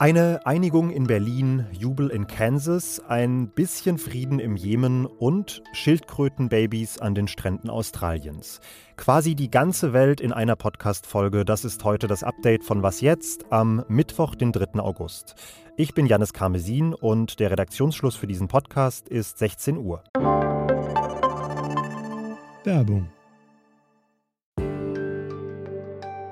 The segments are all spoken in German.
Eine Einigung in Berlin, Jubel in Kansas, ein bisschen Frieden im Jemen und Schildkrötenbabys an den Stränden Australiens. Quasi die ganze Welt in einer Podcast-Folge. Das ist heute das Update von Was Jetzt am Mittwoch, den 3. August. Ich bin Janis Karmesin und der Redaktionsschluss für diesen Podcast ist 16 Uhr. Werbung.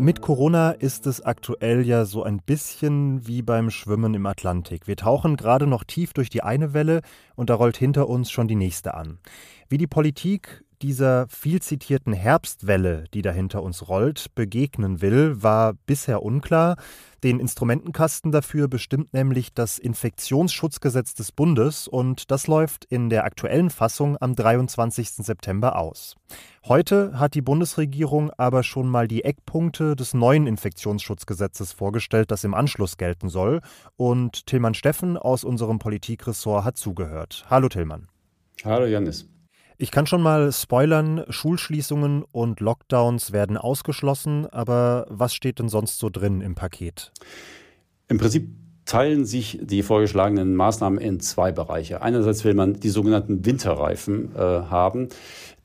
Mit Corona ist es aktuell ja so ein bisschen wie beim Schwimmen im Atlantik. Wir tauchen gerade noch tief durch die eine Welle und da rollt hinter uns schon die nächste an. Wie die Politik dieser viel zitierten Herbstwelle, die da hinter uns rollt, begegnen will, war bisher unklar. Den Instrumentenkasten dafür bestimmt nämlich das Infektionsschutzgesetz des Bundes und das läuft in der aktuellen Fassung am 23. September aus. Heute hat die Bundesregierung aber schon mal die Eckpunkte des neuen Infektionsschutzgesetzes vorgestellt, das im Anschluss gelten soll. Und Tillmann Steffen aus unserem Politikressort hat zugehört. Hallo Tillmann. Hallo Janis. Ich kann schon mal spoilern, Schulschließungen und Lockdowns werden ausgeschlossen, aber was steht denn sonst so drin im Paket? Im Prinzip teilen sich die vorgeschlagenen Maßnahmen in zwei Bereiche. Einerseits will man die sogenannten Winterreifen äh, haben,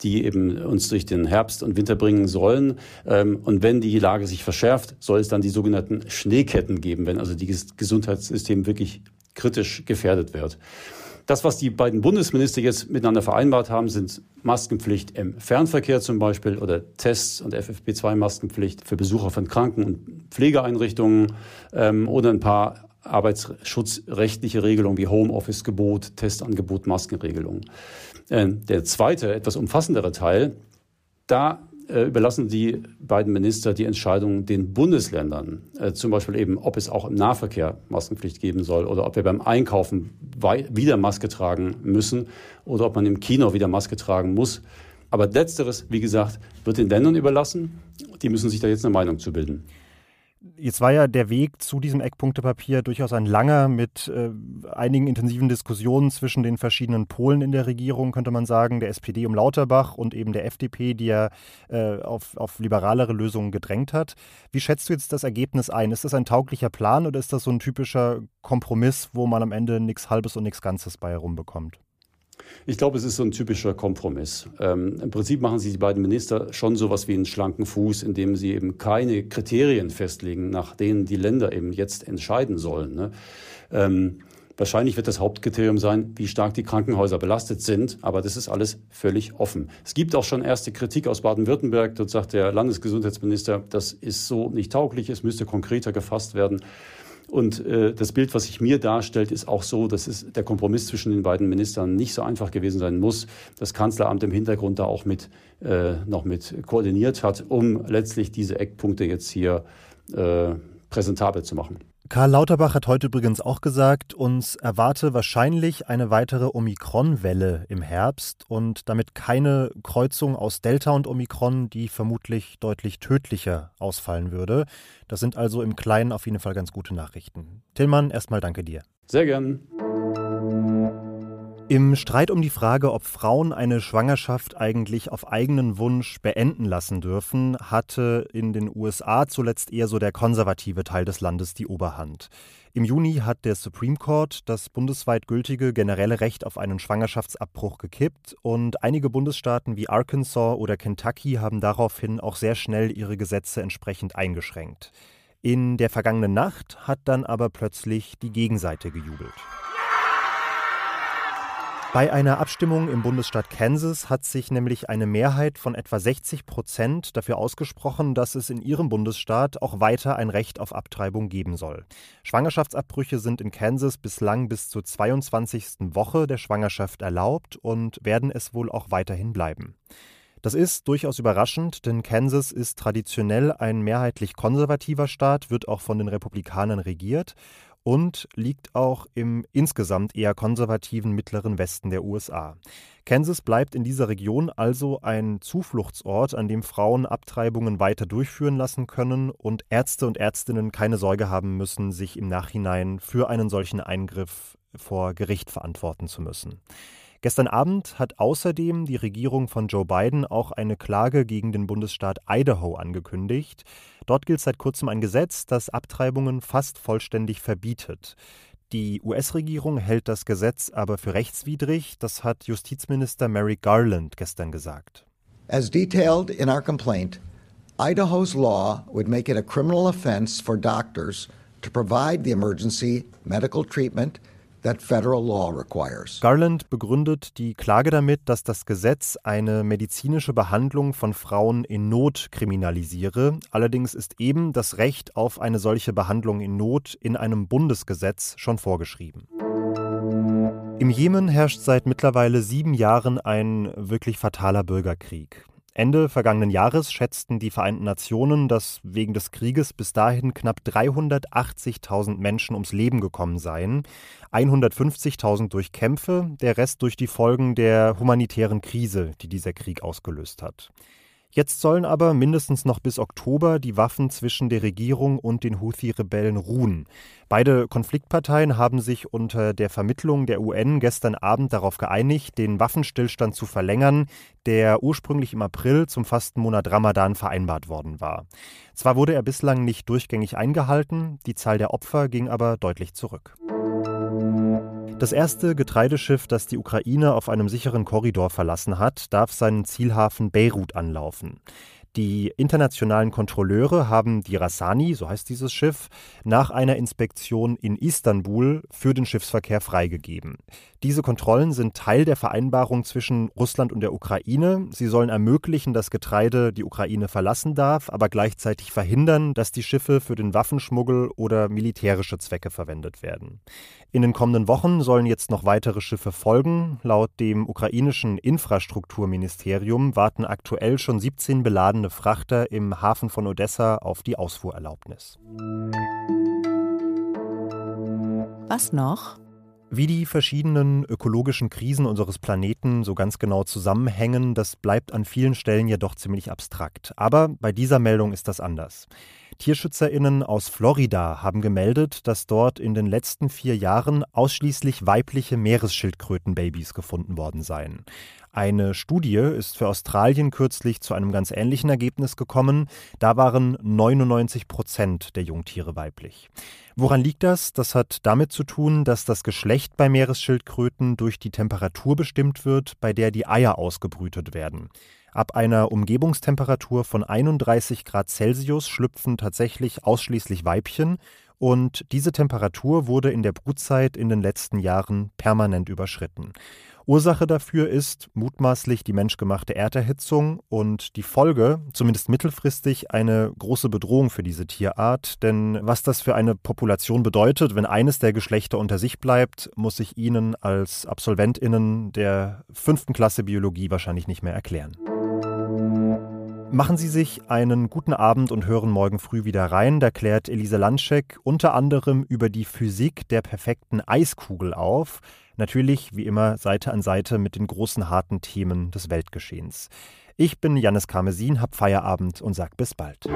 die eben uns durch den Herbst und Winter bringen sollen. Ähm, und wenn die Lage sich verschärft, soll es dann die sogenannten Schneeketten geben, wenn also das Gesundheitssystem wirklich kritisch gefährdet wird. Das, was die beiden Bundesminister jetzt miteinander vereinbart haben, sind Maskenpflicht im Fernverkehr zum Beispiel oder Tests und FFP2-Maskenpflicht für Besucher von Kranken- und Pflegeeinrichtungen ähm, oder ein paar arbeitsschutzrechtliche Regelungen wie Homeoffice-Gebot, Testangebot, Maskenregelung. Äh, der zweite, etwas umfassendere Teil, da überlassen die beiden Minister die Entscheidung den Bundesländern, äh, zum Beispiel eben, ob es auch im Nahverkehr Maskenpflicht geben soll oder ob wir beim Einkaufen wieder Maske tragen müssen oder ob man im Kino wieder Maske tragen muss. Aber letzteres, wie gesagt, wird den Ländern überlassen. Die müssen sich da jetzt eine Meinung zu bilden. Jetzt war ja der Weg zu diesem Eckpunktepapier durchaus ein langer mit äh, einigen intensiven Diskussionen zwischen den verschiedenen Polen in der Regierung, könnte man sagen, der SPD um Lauterbach und eben der FDP, die ja äh, auf, auf liberalere Lösungen gedrängt hat. Wie schätzt du jetzt das Ergebnis ein? Ist das ein tauglicher Plan oder ist das so ein typischer Kompromiss, wo man am Ende nichts Halbes und nichts Ganzes bei herumbekommt? Ich glaube, es ist so ein typischer Kompromiss. Ähm, Im Prinzip machen sich die beiden Minister schon so was wie einen schlanken Fuß, indem sie eben keine Kriterien festlegen, nach denen die Länder eben jetzt entscheiden sollen. Ne? Ähm, Wahrscheinlich wird das Hauptkriterium sein, wie stark die Krankenhäuser belastet sind, aber das ist alles völlig offen. Es gibt auch schon erste Kritik aus Baden-Württemberg. Dort sagt der Landesgesundheitsminister, das ist so nicht tauglich, es müsste konkreter gefasst werden. Und äh, das Bild, was sich mir darstellt, ist auch so, dass es der Kompromiss zwischen den beiden Ministern nicht so einfach gewesen sein muss. Das Kanzleramt im Hintergrund da auch mit äh, noch mit koordiniert hat, um letztlich diese Eckpunkte jetzt hier äh, präsentabel zu machen. Karl Lauterbach hat heute übrigens auch gesagt, uns erwarte wahrscheinlich eine weitere Omikron-Welle im Herbst und damit keine Kreuzung aus Delta und Omikron, die vermutlich deutlich tödlicher ausfallen würde. Das sind also im Kleinen auf jeden Fall ganz gute Nachrichten. Tillmann, erstmal danke dir. Sehr gern. Im Streit um die Frage, ob Frauen eine Schwangerschaft eigentlich auf eigenen Wunsch beenden lassen dürfen, hatte in den USA zuletzt eher so der konservative Teil des Landes die Oberhand. Im Juni hat der Supreme Court das bundesweit gültige generelle Recht auf einen Schwangerschaftsabbruch gekippt und einige Bundesstaaten wie Arkansas oder Kentucky haben daraufhin auch sehr schnell ihre Gesetze entsprechend eingeschränkt. In der vergangenen Nacht hat dann aber plötzlich die Gegenseite gejubelt. Bei einer Abstimmung im Bundesstaat Kansas hat sich nämlich eine Mehrheit von etwa 60 Prozent dafür ausgesprochen, dass es in ihrem Bundesstaat auch weiter ein Recht auf Abtreibung geben soll. Schwangerschaftsabbrüche sind in Kansas bislang bis zur 22. Woche der Schwangerschaft erlaubt und werden es wohl auch weiterhin bleiben. Das ist durchaus überraschend, denn Kansas ist traditionell ein mehrheitlich konservativer Staat, wird auch von den Republikanern regiert und liegt auch im insgesamt eher konservativen mittleren Westen der USA. Kansas bleibt in dieser Region also ein Zufluchtsort, an dem Frauen Abtreibungen weiter durchführen lassen können und Ärzte und Ärztinnen keine Sorge haben müssen, sich im Nachhinein für einen solchen Eingriff vor Gericht verantworten zu müssen. Gestern Abend hat außerdem die Regierung von Joe Biden auch eine Klage gegen den Bundesstaat Idaho angekündigt. Dort gilt seit kurzem ein Gesetz, das Abtreibungen fast vollständig verbietet. Die US-Regierung hält das Gesetz aber für rechtswidrig, das hat Justizminister Mary Garland gestern gesagt. As detailed in our complaint, Idaho's law would make it a criminal offense for doctors to provide the emergency medical treatment Garland begründet die Klage damit, dass das Gesetz eine medizinische Behandlung von Frauen in Not kriminalisiere. Allerdings ist eben das Recht auf eine solche Behandlung in Not in einem Bundesgesetz schon vorgeschrieben. Im Jemen herrscht seit mittlerweile sieben Jahren ein wirklich fataler Bürgerkrieg. Ende vergangenen Jahres schätzten die Vereinten Nationen, dass wegen des Krieges bis dahin knapp 380.000 Menschen ums Leben gekommen seien, 150.000 durch Kämpfe, der Rest durch die Folgen der humanitären Krise, die dieser Krieg ausgelöst hat. Jetzt sollen aber mindestens noch bis Oktober die Waffen zwischen der Regierung und den Houthi-Rebellen ruhen. Beide Konfliktparteien haben sich unter der Vermittlung der UN gestern Abend darauf geeinigt, den Waffenstillstand zu verlängern, der ursprünglich im April zum Fastenmonat Ramadan vereinbart worden war. Zwar wurde er bislang nicht durchgängig eingehalten, die Zahl der Opfer ging aber deutlich zurück. Das erste Getreideschiff, das die Ukraine auf einem sicheren Korridor verlassen hat, darf seinen Zielhafen Beirut anlaufen. Die internationalen Kontrolleure haben die Rassani, so heißt dieses Schiff, nach einer Inspektion in Istanbul für den Schiffsverkehr freigegeben. Diese Kontrollen sind Teil der Vereinbarung zwischen Russland und der Ukraine. Sie sollen ermöglichen, dass Getreide die Ukraine verlassen darf, aber gleichzeitig verhindern, dass die Schiffe für den Waffenschmuggel oder militärische Zwecke verwendet werden. In den kommenden Wochen sollen jetzt noch weitere Schiffe folgen. Laut dem ukrainischen Infrastrukturministerium warten aktuell schon 17 beladene Frachter im Hafen von Odessa auf die Ausfuhrerlaubnis. Was noch? Wie die verschiedenen ökologischen Krisen unseres Planeten so ganz genau zusammenhängen, das bleibt an vielen Stellen ja doch ziemlich abstrakt. Aber bei dieser Meldung ist das anders. TierschützerInnen aus Florida haben gemeldet, dass dort in den letzten vier Jahren ausschließlich weibliche Meeresschildkrötenbabys gefunden worden seien. Eine Studie ist für Australien kürzlich zu einem ganz ähnlichen Ergebnis gekommen. Da waren 99 Prozent der Jungtiere weiblich. Woran liegt das? Das hat damit zu tun, dass das Geschlecht bei Meeresschildkröten durch die Temperatur bestimmt wird, bei der die Eier ausgebrütet werden. Ab einer Umgebungstemperatur von 31 Grad Celsius schlüpfen tatsächlich ausschließlich Weibchen und diese Temperatur wurde in der Brutzeit in den letzten Jahren permanent überschritten. Ursache dafür ist mutmaßlich die menschgemachte Erderhitzung und die Folge, zumindest mittelfristig, eine große Bedrohung für diese Tierart. Denn was das für eine Population bedeutet, wenn eines der Geschlechter unter sich bleibt, muss ich Ihnen als Absolventinnen der fünften Klasse Biologie wahrscheinlich nicht mehr erklären. Machen Sie sich einen guten Abend und hören morgen früh wieder rein. Da klärt Elise Landschek unter anderem über die Physik der perfekten Eiskugel auf. Natürlich, wie immer, Seite an Seite mit den großen harten Themen des Weltgeschehens. Ich bin Janis Karmesin, hab Feierabend und sag bis bald. Und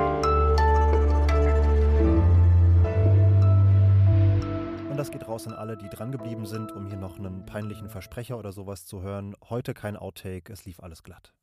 das geht raus an alle, die drangeblieben sind, um hier noch einen peinlichen Versprecher oder sowas zu hören. Heute kein Outtake, es lief alles glatt.